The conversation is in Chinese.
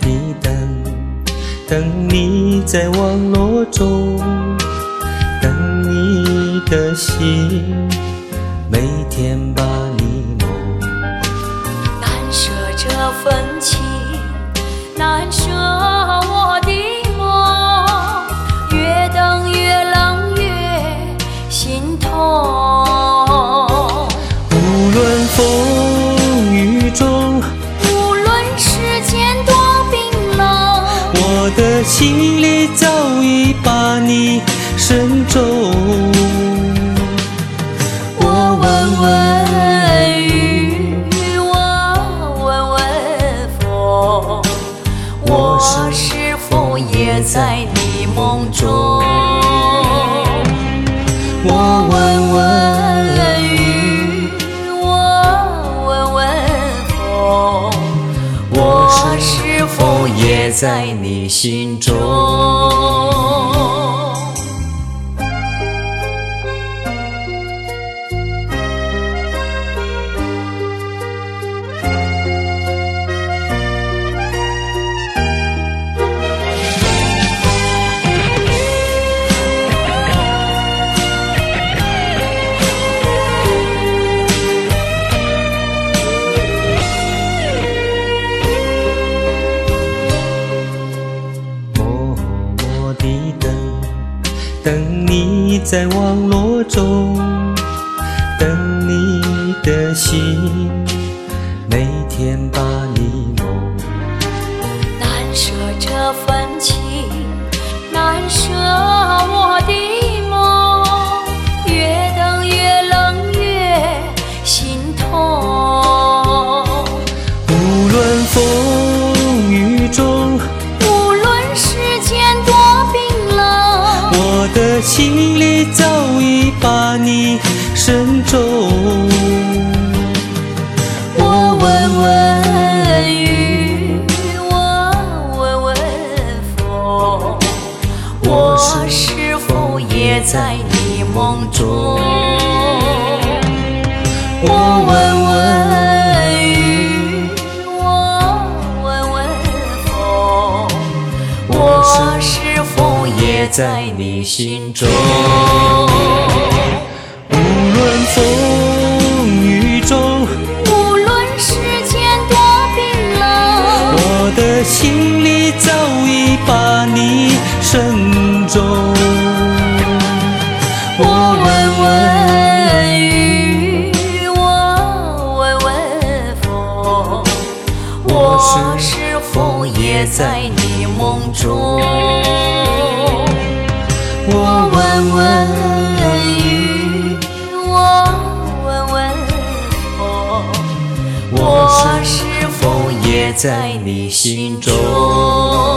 的等等你在网络中等你的心每天把你梦。难舍这份情难舍我的心里早已把你深种。我问问雨，我问问风，我是否也在你梦中？也在你心中？等你在网络中，等你的心，每天把你梦。难舍这份情，难舍我的梦，越等越冷越心痛。无论风心里早已把你深种。我问问雨，我问问风，我是否也在你梦中？在你心中？无论风雨中，无论世间多冰冷，我的心里早已把你深种。我问问雨，我问问风，我是否也在你梦中？我是否也在你心中？